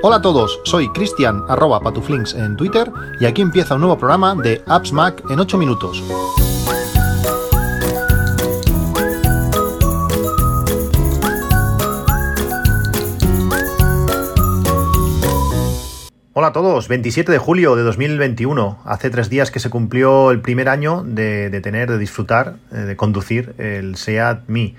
Hola a todos, soy Cristian arroba patuflinks en Twitter y aquí empieza un nuevo programa de Apps Mac en 8 minutos. Hola a todos, 27 de julio de 2021. Hace tres días que se cumplió el primer año de, tener, de disfrutar, eh, de conducir el SEAT Mi.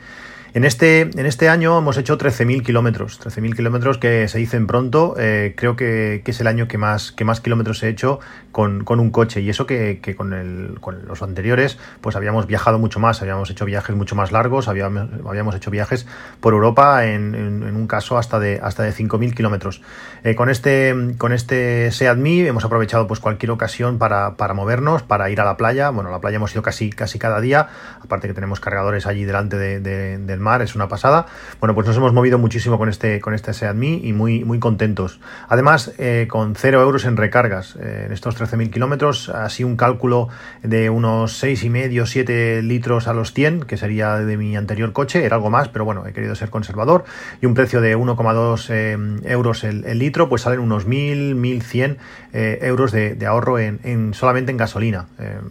En este, en este año hemos hecho 13.000 kilómetros, 13.000 kilómetros que se dicen pronto, eh, creo que, es el año que más, que más kilómetros he hecho con, un coche. Y eso que, con, el, con, los anteriores pues habíamos viajado mucho más, habíamos hecho viajes mucho más largos, habíamos, habíamos hecho viajes por Europa en, un caso hasta de, hasta de 5.000 kilómetros. Eh, con, este, con este Seat Mi hemos aprovechado pues cualquier ocasión para, para movernos, para ir a la playa, bueno, a la playa hemos ido casi, casi cada día, aparte que tenemos cargadores allí delante de, de mar, es una pasada. Bueno, pues nos hemos movido muchísimo con este, con este Seat y muy, muy contentos. Además, eh, con cero euros en recargas eh, en estos 13.000 kilómetros, así un cálculo de unos 6,5, 7 litros a los 100, que sería de mi anterior coche, era algo más, pero bueno, he querido ser conservador, y un precio de 1,2 eh, euros el, litro, pues salen unos 1.000, 1.100 euros de, ahorro en, solamente en gasolina.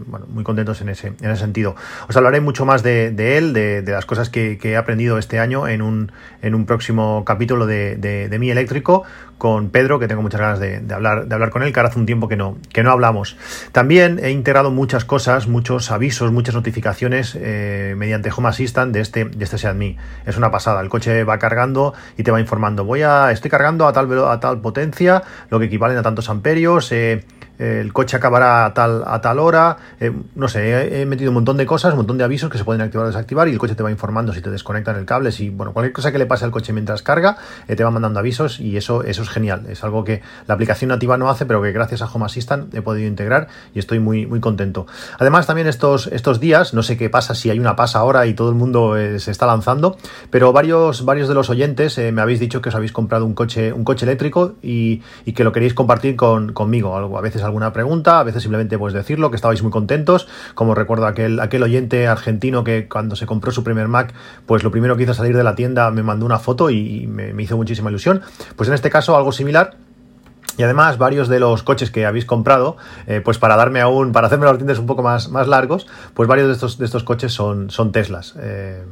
bueno, muy contentos en ese, en ese sentido. Os hablaré mucho más de, él, de, las cosas que, que aprendido este año en un, en un próximo capítulo de, Mi Eléctrico con Pedro, que tengo muchas ganas de, hablar, de hablar con él, que ahora hace un tiempo que no, que no hablamos. También he integrado muchas cosas, muchos avisos, muchas notificaciones eh, mediante Home Assistant de este, de este SeatMe. Es una pasada. El coche va cargando y te va informando. Voy a, estoy cargando a tal, a tal potencia, lo que equivalen a tantos amperios. Eh, el coche acabará a tal, a tal hora, eh, no sé, he, metido un montón de cosas, un montón de avisos que se pueden activar o desactivar y el coche te va informando si te desconectan el cable, si, bueno, cualquier cosa que le pase al coche mientras carga, eh, te va mandando avisos y eso, eso es genial, es algo que la aplicación nativa no hace, pero que gracias a Home Assistant he podido integrar y estoy muy, muy contento. Además, también estos, estos días, no sé qué pasa, si hay una pasa ahora y todo el mundo eh, se está lanzando, pero varios, varios de los oyentes me habéis dicho que os habéis comprado un coche, un coche eléctrico y, que lo queréis compartir con, conmigo, algo, a veces alguna pregunta, a veces simplemente pues decirlo, que estabais muy contentos, como recuerdo aquel, aquel oyente argentino que cuando se compró su primer Mac, pues lo primero que hizo salir de la tienda me mandó una foto y me, hizo muchísima ilusión. Pues en este caso algo similar, y además, varios de los coches que habéis comprado, eh, pues para darme aún, para hacerme los dientes un poco más, más largos, pues varios de estos, de estos coches son, son Teslas. Eh,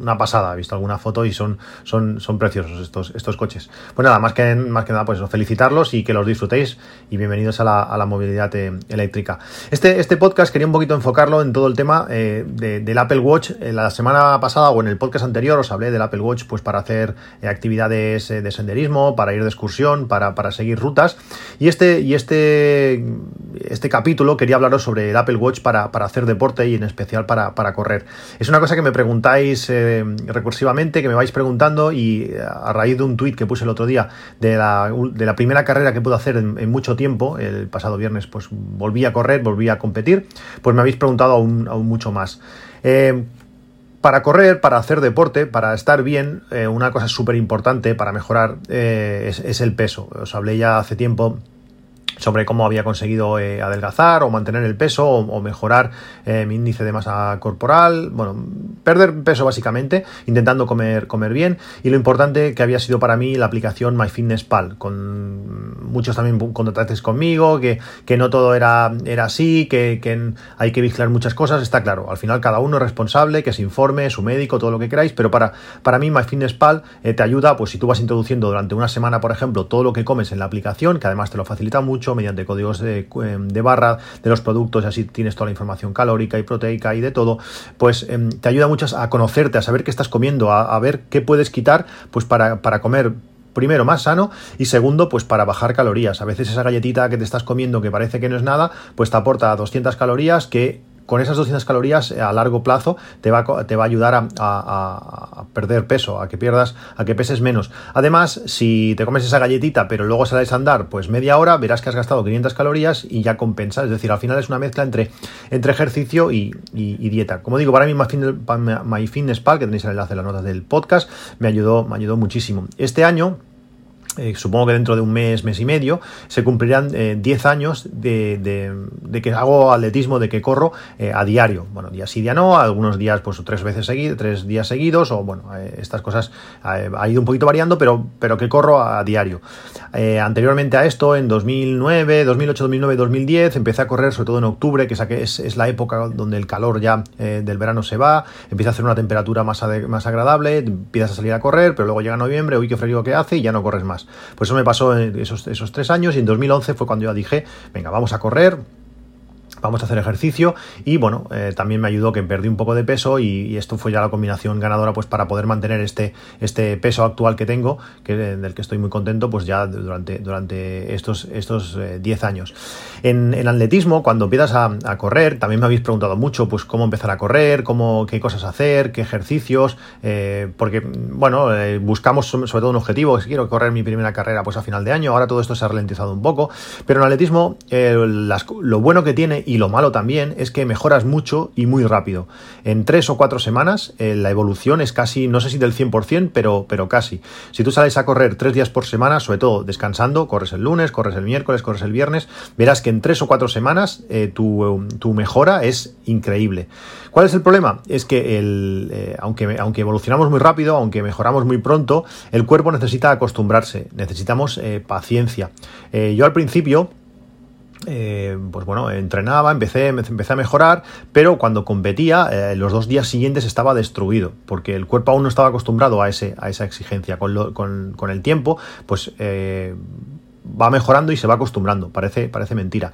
una pasada, he visto alguna foto y son, son, son preciosos estos, estos coches. Pues nada, más que, más que nada, pues felicitarlos y que los disfrutéis y bienvenidos a la, a la movilidad eh, eléctrica. Este, este podcast quería un poquito enfocarlo en todo el tema eh, del Apple Watch. la semana pasada o en el podcast anterior os hablé del Apple Watch pues para hacer eh, actividades de senderismo, para ir de excursión, para, para seguir rutas. Y este, y este, este capítulo quería hablaros sobre el Apple Watch para, para hacer deporte y en especial para, para correr. Es una cosa que me preguntáis recursivamente, que me vais preguntando y eh, a raíz de un tuit que puse el otro día de la, de la primera carrera que pude hacer en, mucho tiempo, el pasado viernes pues volví a correr, volví a competir, pues me habéis preguntado aún, aún mucho más. Eh, para correr, para hacer deporte, para estar bien, eh, una cosa súper importante para mejorar es, el peso. Os hablé ya hace tiempo sobre cómo había conseguido eh, adelgazar o mantener el peso o, mejorar eh, mi índice de masa corporal, bueno, perder peso básicamente, intentando comer, comer bien. Y lo importante que había sido para mí la aplicación MyFitnessPal, con muchos también contactaste conmigo, que, que, no todo era, era así, que, que, hay que vigilar muchas cosas, está claro, al final cada uno es responsable, que se informe, su médico, todo lo que queráis, pero para, para mí MyFitnessPal eh, te ayuda, pues si tú vas introduciendo durante una semana, por ejemplo, todo lo que comes en la aplicación, que además te lo facilita mucho, mediante códigos de, em, de, barra de los productos y así tienes toda la información calórica y proteica y de todo, pues em, te ayuda mucho a conocerte, a saber qué estás comiendo, a, ver qué puedes quitar pues para, para comer primero más sano y segundo pues para bajar calorías. A veces esa galletita que te estás comiendo que parece que no es nada, pues te aporta 200 calorías que con esas 200 calorías eh, a largo plazo te va, te va a ayudar a, perder peso, a que pierdas, a que peses menos. Además, si te comes esa galletita pero luego sales a andar pues media hora, verás que has gastado 500 calorías y ya compensa. Es decir, al final es una mezcla entre, entre ejercicio y, dieta. Como digo, para mí MyFitnessPal, que tenéis el enlace en las notas del podcast, me ayudó, me ayudó muchísimo. Este año eh, supongo que dentro de un mes, mes y medio, se cumplirán 10 años de, que hago atletismo, de que corro a diario. Bueno, día sí, día no, algunos días pues tres veces seguidos, tres días seguidos, o bueno, estas cosas ha ido un poquito variando, pero, pero que corro a, diario. anteriormente a esto, en 2009, 2008, 2009, 2010, empecé a correr sobre todo en octubre, que es, es la época donde el calor ya del verano se va, empieza a hacer una temperatura más, más agradable, empiezas a salir a correr, pero luego llega noviembre, uy, qué frío que hace y ya no corres más. Pues eso me pasó en esos, esos tres años y en 2011 fue cuando yo dije, venga, vamos a correr, vamos a hacer ejercicio y bueno, eh, también me ayudó que perdí un poco de peso y, esto fue ya la combinación ganadora pues para poder mantener este, este peso actual que tengo, que, del que estoy muy contento pues ya durante, durante estos 10 estos, eh, años. En, en, atletismo, cuando empiezas a, correr, también me habéis preguntado mucho pues cómo empezar a correr, cómo, qué cosas hacer, qué ejercicios, eh, porque bueno, buscamos sobre todo un objetivo, si quiero correr mi primera carrera pues a final de año, ahora todo esto se ha ralentizado un poco, pero en atletismo lo bueno que tiene y lo malo también es que mejoras mucho y muy rápido. En tres o cuatro semanas eh, la evolución es casi, no sé si del 100%, pero, pero casi. Si tú sales a correr tres días por semana, sobre todo descansando, corres el lunes, corres el miércoles, corres el viernes, verás que en tres o cuatro semanas eh, tu, mejora es increíble. ¿Cuál es el problema? Es que eh, aunque, aunque evolucionamos muy rápido, aunque mejoramos muy pronto, el cuerpo necesita acostumbrarse, necesitamos paciencia. yo al principio eh, pues bueno, entrenaba, empecé, empecé a mejorar, pero cuando competía, eh, los dos días siguientes estaba destruido, porque el cuerpo aún no estaba acostumbrado a, ese, a esa exigencia. Con, con, con el tiempo, pues eh, va mejorando y se va acostumbrando, parece, parece mentira.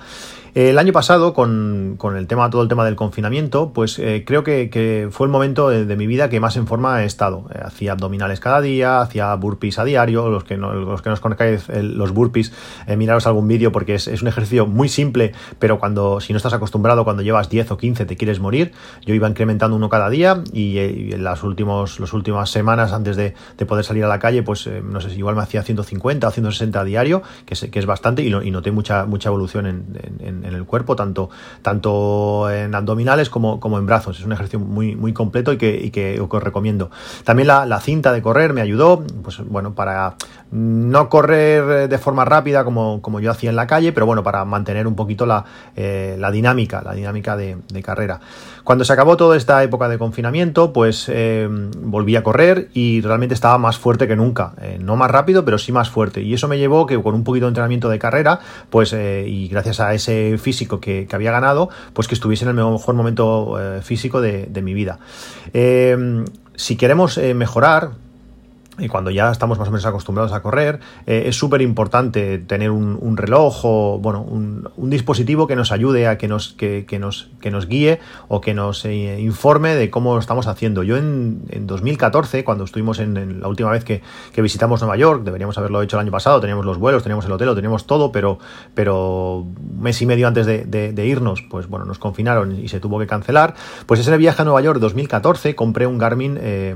El año pasado, con, el tema, todo el tema del confinamiento, pues eh, creo que, fue el momento de, mi vida que más en forma he estado. Eh, hacía abdominales cada día, hacía burpees a diario, los que no, los que nos conozcáis los burpees, eh, miraros algún vídeo porque es, un ejercicio muy simple, pero cuando, si no estás acostumbrado, cuando llevas 10 o 15 te quieres morir. Yo iba incrementando uno cada día y, en las, últimos, las últimas semanas antes de, poder salir a la calle, pues no sé si igual me hacía 150 o 160 a diario, que es, que es bastante, y, y noté mucha, mucha evolución en en el cuerpo, tanto, tanto en abdominales como, como en brazos. Es un ejercicio muy, muy completo y que, y que, os recomiendo. También la, cinta de correr me ayudó, pues bueno, para no correr de forma rápida como, como yo hacía en la calle, pero bueno, para mantener un poquito la, eh, la dinámica, la dinámica de, carrera. Cuando se acabó toda esta época de confinamiento, pues eh, volví a correr y realmente estaba más fuerte que nunca. Eh, no más rápido, pero sí más fuerte. Y eso me llevó que con un poquito de entrenamiento de carrera, pues y gracias a ese físico que, había ganado, pues que estuviese en el mejor momento eh, físico de, mi vida. Eh, si queremos eh, mejorar, y cuando ya estamos más o menos acostumbrados a correr, eh, es súper importante tener un, reloj o bueno, un, dispositivo que nos ayude a que nos, que, nos, que nos guíe o que nos eh, informe de cómo estamos haciendo. Yo en, 2014, cuando estuvimos en, la última vez que, visitamos Nueva York, deberíamos haberlo hecho el año pasado, teníamos los vuelos, teníamos el hotel, teníamos todo, pero, pero un mes y medio antes de, irnos, pues bueno, nos confinaron y se tuvo que cancelar. Pues ese viaje a Nueva York 2014 compré un Garmin eh,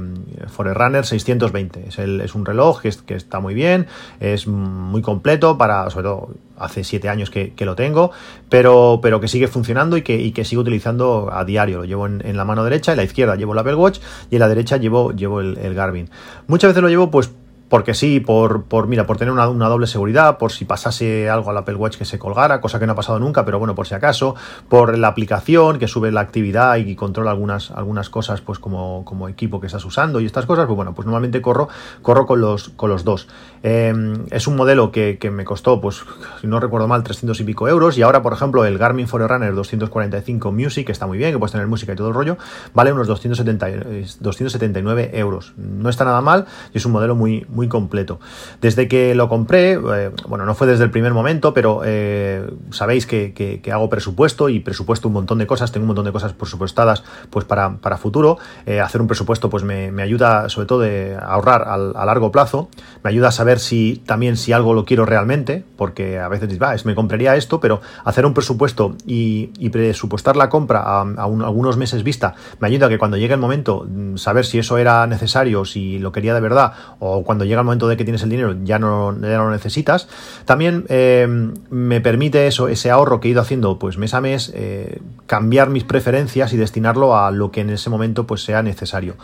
Forerunner 620 es, un reloj que, está muy bien, es muy completo para, sobre todo hace siete años que, lo tengo, pero, pero que sigue funcionando y que, y que sigo utilizando a diario. Lo llevo en, la mano derecha, en la izquierda llevo el Apple Watch y en la derecha llevo, llevo el, el Garmin. Muchas veces lo llevo pues porque sí, por, por mira, por tener una, doble seguridad, por si pasase algo al Apple Watch que se colgara, cosa que no ha pasado nunca, pero bueno, por si acaso, por la aplicación que sube la actividad y controla algunas, algunas cosas, pues como, como equipo que estás usando y estas cosas, pues bueno, pues normalmente corro, corro con los, con los dos. Em, es un modelo que, me costó, pues, si no recuerdo mal, 300 y pico euros, y ahora, por ejemplo, el Garmin Forerunner 245 Music, que está muy bien, que puedes tener música y todo el rollo, vale unos 270, 279 euros. No está nada mal y es un modelo muy, muy completo. Desde que lo compré, eh, bueno, no fue desde el primer momento, pero eh, sabéis que, hago presupuesto y presupuesto un montón de cosas, tengo un montón de cosas presupuestadas pues para, para futuro. Eh, hacer un presupuesto pues me, ayuda sobre todo de ahorrar a largo plazo, me ayuda a saber si también si algo lo quiero realmente, porque a veces dices, va, me compraría esto, pero hacer un presupuesto y, presupuestar la compra a, algunos meses vista me ayuda a que cuando llegue el momento mm, saber si eso era necesario, si lo quería de verdad o cuando llega el momento de que tienes el dinero ya no, ya no lo necesitas. También eh, me permite eso, ese ahorro que he ido haciendo pues mes a mes, eh, cambiar mis preferencias y destinarlo a lo que en ese momento pues sea necesario.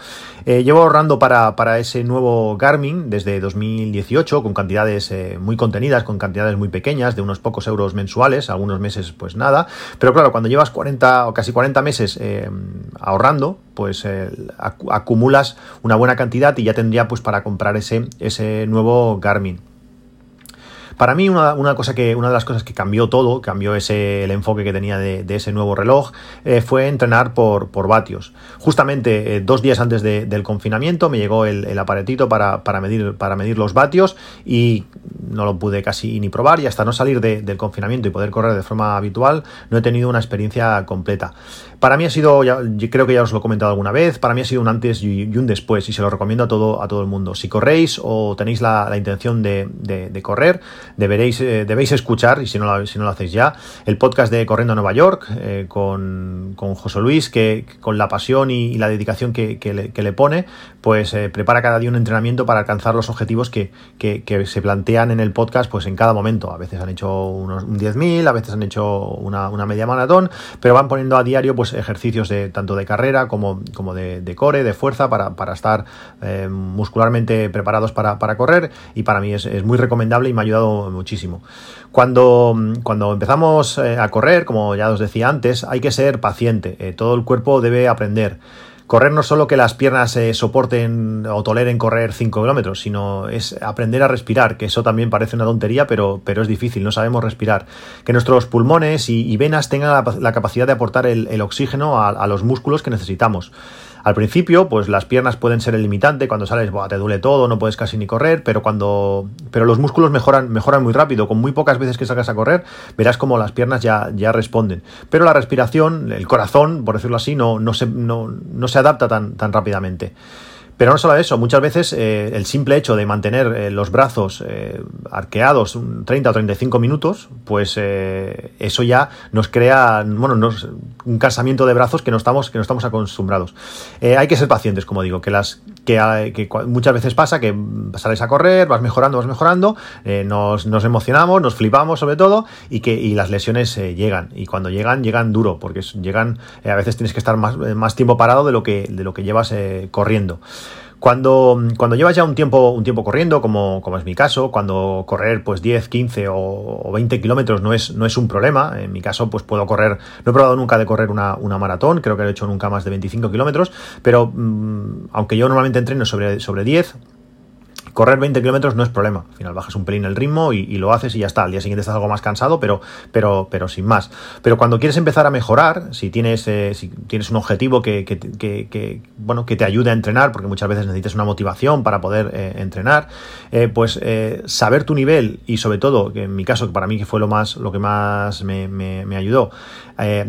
Eh, llevo ahorrando para, para, ese nuevo Garmin desde 2018 con cantidades muy contenidas, con cantidades muy pequeñas, de unos pocos euros mensuales, algunos meses pues nada. Pero claro, cuando llevas 40 o casi 40 meses ahorrando, pues acumulas una buena cantidad y ya tendría pues para comprar ese, ese nuevo Garmin. Para mí, una, cosa que, una de las cosas que cambió todo, cambió ese, el enfoque que tenía de, ese nuevo reloj, eh, fue entrenar por, por vatios. Justamente eh, dos días antes del confinamiento me llegó el, aparatito para, medir, para medir los vatios y no lo pude casi ni probar y hasta no salir del confinamiento y poder correr de forma habitual, no he tenido una experiencia completa. Para mí ha sido, ya, creo que ya os lo he comentado alguna vez, para mí ha sido un antes y, un después y se lo recomiendo a todo, a todo el mundo. Si corréis o tenéis la, intención de, correr, deberéis, eh, debéis escuchar, y si no, lo, si no lo hacéis ya, el podcast de Corriendo a Nueva York eh, con, con, José Luis, que con la pasión y, la dedicación que, le, pone, pues eh, prepara cada día un entrenamiento para alcanzar los objetivos que, se plantean en el podcast pues en cada momento. A veces han hecho unos un 10.000, a veces han hecho una, una media maratón, pero van poniendo a diario pues ejercicios de, tanto de carrera como, como de, core, de fuerza, para, estar eh, muscularmente preparados para, correr y para mí es, muy recomendable y me ha ayudado muchísimo. Cuando, cuando empezamos eh, a correr, como ya os decía antes, hay que ser paciente, eh, todo el cuerpo debe aprender. Correr no solo que las piernas se soporten o toleren correr 5 kilómetros, sino es aprender a respirar, que eso también parece una tontería, pero, pero es difícil, no sabemos respirar. Que nuestros pulmones y, venas tengan la, capacidad de aportar el, oxígeno a los músculos que necesitamos. Al principio, pues las piernas pueden ser el limitante, cuando sales, te duele todo, no puedes casi ni correr, pero cuando. Pero los músculos mejoran, mejoran muy rápido. Con muy pocas veces que salgas a correr, verás como las piernas ya, ya responden. Pero la respiración, el corazón, por decirlo así, no, no, se, no, no se adapta tan, tan rápidamente. Pero no solo eso, muchas veces eh, el simple hecho de mantener eh, los brazos eh, arqueados 30 o 35 minutos, pues eso ya nos crea bueno, un cansamiento de brazos que no estamos, que no estamos acostumbrados. hay que ser pacientes, como digo, que, las, que, muchas veces pasa que sales a correr, vas mejorando, vas mejorando, nos, nos, emocionamos, nos flipamos sobre todo y que y las lesiones llegan. Y cuando llegan, llegan duro, porque llegan, a veces tienes que estar más, más tiempo parado de lo que, de lo que llevas corriendo. Cuando, cuando llevas ya un tiempo, un tiempo corriendo, como, como es mi caso, cuando correr pues 10, 15 o, 20 kilómetros no es, no es un problema, en mi caso pues puedo correr, no he probado nunca de correr una, una maratón, creo que he hecho nunca más de 25 kilómetros, pero mm, aunque yo normalmente entreno sobre, sobre 10, correr 20 kilómetros no es problema. Al final bajas un pelín el ritmo y, lo haces y ya está. Al día siguiente estás algo más cansado, pero, pero, pero sin más. Pero cuando quieres empezar a mejorar, si tienes, eh, si tienes un objetivo que, que, que, bueno, que te ayude a entrenar, porque muchas veces necesitas una motivación para poder eh, entrenar, eh, pues saber tu nivel y sobre todo, que en mi caso, que para mí que fue lo, más, lo que más me, ayudó,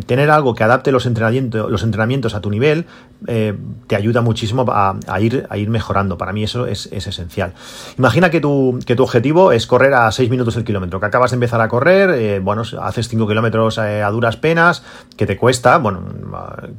tener algo que adapte los entrenamientos, los entrenamientos a tu nivel, te ayuda muchísimo a, ir, a ir mejorando. Para mí eso es, es esencial. Imagina que tu, que tu objetivo es correr a 6 minutos el kilómetro, que acabas de empezar a correr, eh, bueno, haces 5 kilómetros eh, a duras penas, que te cuesta, bueno,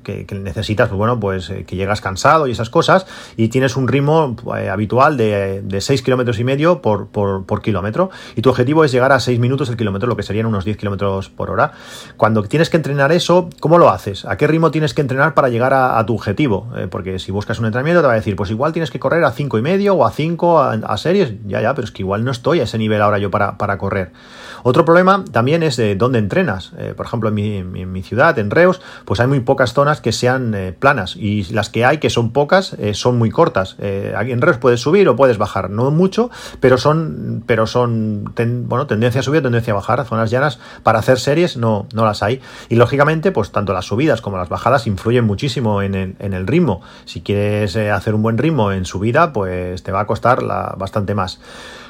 que, necesitas, pues bueno, pues eh, que llegas cansado y esas cosas, y tienes un ritmo habitual de, de 6 kilómetros y medio por, por, kilómetro, y tu objetivo es llegar a 6 minutos el kilómetro, lo que serían unos 10 kilómetros por hora. Cuando tienes que entrenar eso, ¿cómo lo haces? ¿A qué ritmo tienes que entrenar para llegar a, tu objetivo? porque si buscas un entrenamiento te va a decir, pues igual tienes que correr a 5 y medio o a 5, a, series, ya, ya, pero es que igual no estoy a ese nivel ahora yo para, para correr. Otro problema también es de dónde entrenas. Eh, por ejemplo, en mi, ciudad, en Reus, pues hay muy pocas zonas que sean eh, planas y las que hay, que son pocas, eh, son muy cortas. en Reus puedes subir o puedes bajar, no mucho, pero son, pero son bueno, tendencia a subir, tendencia a bajar. Zonas llanas para hacer series no, no las hay. Y lógicamente, pues tanto las subidas como las bajadas influyen muchísimo en el, en el ritmo. Si quieres hacer un buen ritmo en subida, pues te va a costar la, bastante más.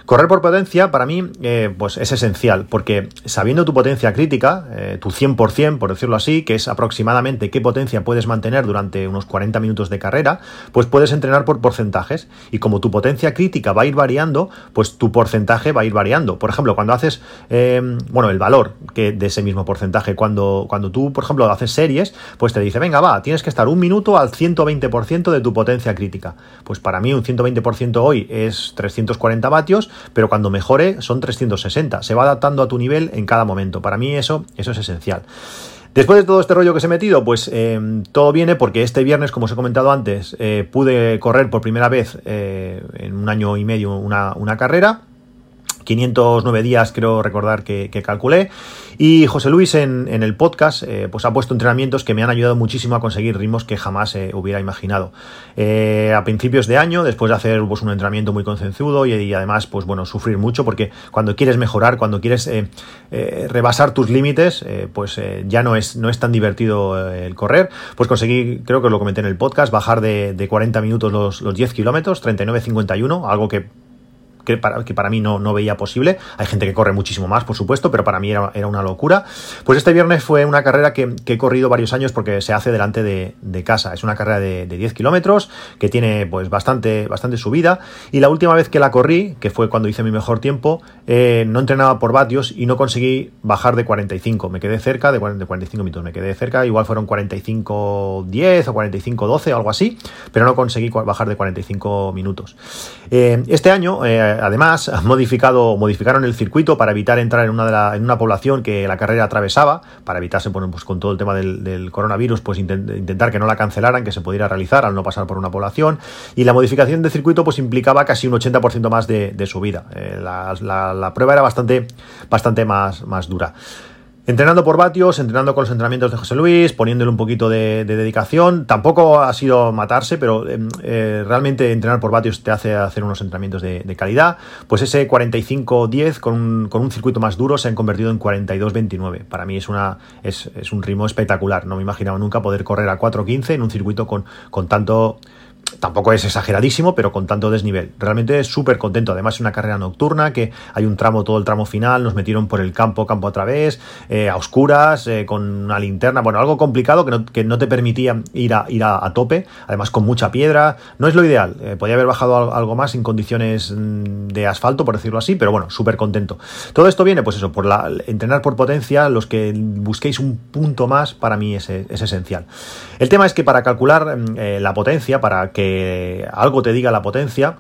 Correr por potencia para mí eh, pues es esencial porque sabiendo tu potencia crítica, eh, tu 100% por decirlo así, que es aproximadamente qué potencia puedes mantener durante unos 40 minutos de carrera, pues puedes entrenar por porcentajes y como tu potencia crítica va a ir variando, pues tu porcentaje va a ir variando. Por ejemplo, cuando haces, eh, bueno, el valor que de ese mismo porcentaje, cuando, cuando tú, por ejemplo, haces series, pues te dice, venga, va, tienes que estar un minuto al 120% de tu potencia crítica. Pues para mí un 120% hoy es es 340 vatios, pero cuando mejore son 360. Se va adaptando a tu nivel en cada momento. Para mí eso, eso es esencial. Después de todo este rollo que se he metido, pues eh, todo viene porque este viernes, como os he comentado antes, eh, pude correr por primera vez eh, en un año y medio una, una carrera. 509 días creo recordar que, calculé. Y José Luis en, el podcast eh, pues ha puesto entrenamientos que me han ayudado muchísimo a conseguir ritmos que jamás eh, hubiera imaginado. Eh, a principios de año, después de hacer pues, un entrenamiento muy concienzudo y, además pues bueno, sufrir mucho porque cuando quieres mejorar, cuando quieres rebasar tus límites, pues ya no es, no es tan divertido el correr, pues conseguí, creo que lo comenté en el podcast, bajar de, 40 minutos los 10 kilómetros, 39.51, algo que que para, que para mí no, no veía posible. Hay gente que corre muchísimo más, por supuesto, pero para mí era, era una locura. Pues este viernes fue una carrera que, he corrido varios años porque se hace delante de, casa. Es una carrera de, 10 kilómetros que tiene pues bastante, bastante subida. Y la última vez que la corrí, que fue cuando hice mi mejor tiempo, eh, no entrenaba por vatios y no conseguí bajar de 45. Me quedé cerca de, 45 minutos. Me quedé cerca, igual fueron 45-10 o 45-12 o algo así, pero no conseguí bajar de 45 minutos. Eh, este año, eh, además, modificado, modificaron el circuito para evitar entrar en una, en una población que la carrera atravesaba, para evitarse, pues, con todo el tema del, coronavirus, pues intentar que no la cancelaran, que se pudiera realizar al no pasar por una población. Y la modificación del circuito pues implicaba casi un 80% más de, subida. Eh, la, prueba era bastante, bastante más, más dura. Entrenando por vatios, entrenando con los entrenamientos de José Luis, poniéndole un poquito de, dedicación. Tampoco ha sido matarse, pero em, eh, realmente entrenar por vatios te hace hacer unos entrenamientos de, calidad. Pues ese 45-10 con un, con un circuito más duro se han convertido en 42-29. Para mí es, un ritmo espectacular. No me imaginaba nunca poder correr a 4-15 en un circuito con tanto tampoco es exageradísimo, pero con tanto desnivel. Realmente súper contento. Además, es una carrera nocturna que hay un tramo, todo el tramo final, nos metieron por el campo, campo a través, eh, a oscuras, eh, con una linterna. Bueno, algo complicado que no, que no te permitía ir, a, ir a, tope. Además, con mucha piedra. No es lo ideal. Eh, podía haber bajado algo más en condiciones mm, de asfalto, por decirlo así, pero bueno, súper contento. Todo esto viene, pues eso, por entrenar por potencia. Los que busquéis un punto más, para mí es, es esencial. El tema es que para calcular mm, la potencia, para que algo te diga la potencia,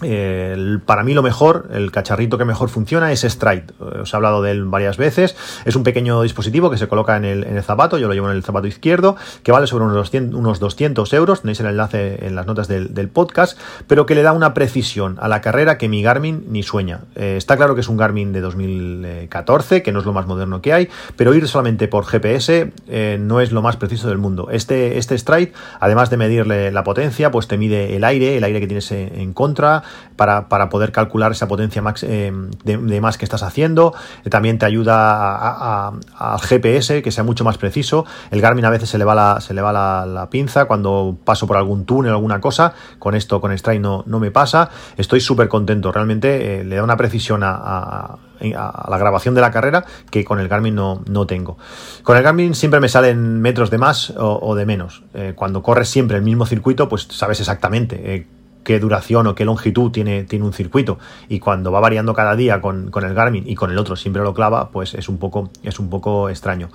para mí lo mejor, el cacharrito que mejor funciona es Stride. Os he hablado de él varias veces. Es un pequeño dispositivo que se coloca en el, zapato, yo lo llevo en el zapato izquierdo, que vale sobre unos 200, unos 200 euros. Tenéis el enlace en las notas del, podcast, pero que le da una precisión a la carrera que mi Garmin ni sueña. Eh, está claro que es un Garmin de 2014, que no es lo más moderno que hay, pero ir solamente por GPS eh, no es lo más preciso del mundo. Este, este Stride, además de medirle la potencia, pues te mide el aire, el aire que tienes en contra, para, poder calcular esa potencia eh, de, más que estás haciendo. Eh, también te ayuda al GPS que sea mucho más preciso. El Garmin a veces se le va la, se le va la, pinza cuando paso por algún túnel o alguna cosa. Con esto, con Stride no, no me pasa. Estoy súper contento. Realmente eh, le da una precisión a, la grabación de la carrera que con el Garmin no, no, tengo. Con el Garmin siempre me salen metros de más o, de menos. cuando corres siempre el mismo circuito, pues sabes exactamente qué duración o qué longitud tiene, tiene un circuito. Y cuando va variando cada día con, el Garmin y con el otro siempre lo clava, pues es un poco, es un poco extraño.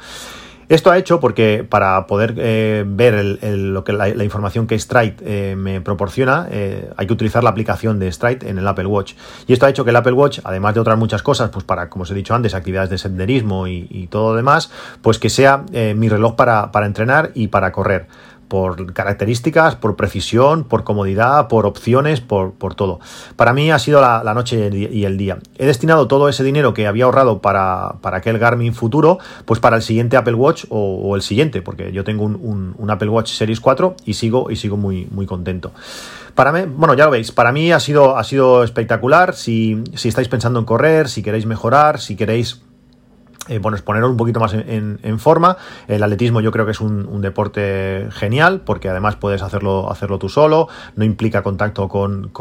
Esto ha hecho porque para poder eh, ver lo que la, información que Stride eh, me proporciona, eh, hay que utilizar la aplicación de Stride en el Apple Watch. Y esto ha hecho que el Apple Watch, además de otras muchas cosas, pues para, como os he dicho antes, actividades de senderismo y, todo lo demás, pues que sea mi reloj para, para entrenar y para correr por características, por precisión, por comodidad, por opciones, por, todo. Para mí ha sido la, noche y el día. He destinado todo ese dinero que había ahorrado para, para aquel Garmin futuro, pues para el siguiente Apple Watch o, el siguiente, porque yo tengo un, Apple Watch Series 4 y sigo, y sigo muy, muy contento. Para mí, bueno, ya lo veis, para mí ha sido, ha sido espectacular. Si, si estáis pensando en correr, si queréis mejorar, si queréis eh, bueno, poneros un poquito más en, forma. El atletismo yo creo que es un, deporte genial porque además puedes hacerlo, hacerlo tú solo, no implica contacto con,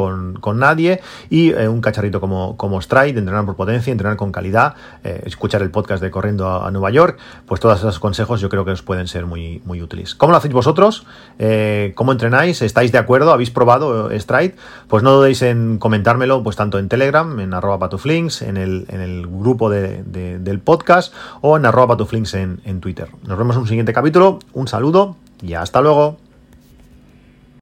nadie y eh, un cacharrito como, como Stride, entrenar por potencia, entrenar con calidad, eh, escuchar el podcast de Corriendo a, Nueva York, pues todos esos consejos yo creo que os pueden ser muy, muy útiles. ¿Cómo lo hacéis vosotros? ¿Cómo entrenáis? ¿Estáis de acuerdo? ¿Habéis probado Stride? Pues no dudéis en comentármelo pues tanto en Telegram, en arroba patuflinks, en el, en el grupo del o en arroba patuflinks en, en Twitter. Nos vemos en un siguiente capítulo, un saludo y hasta luego.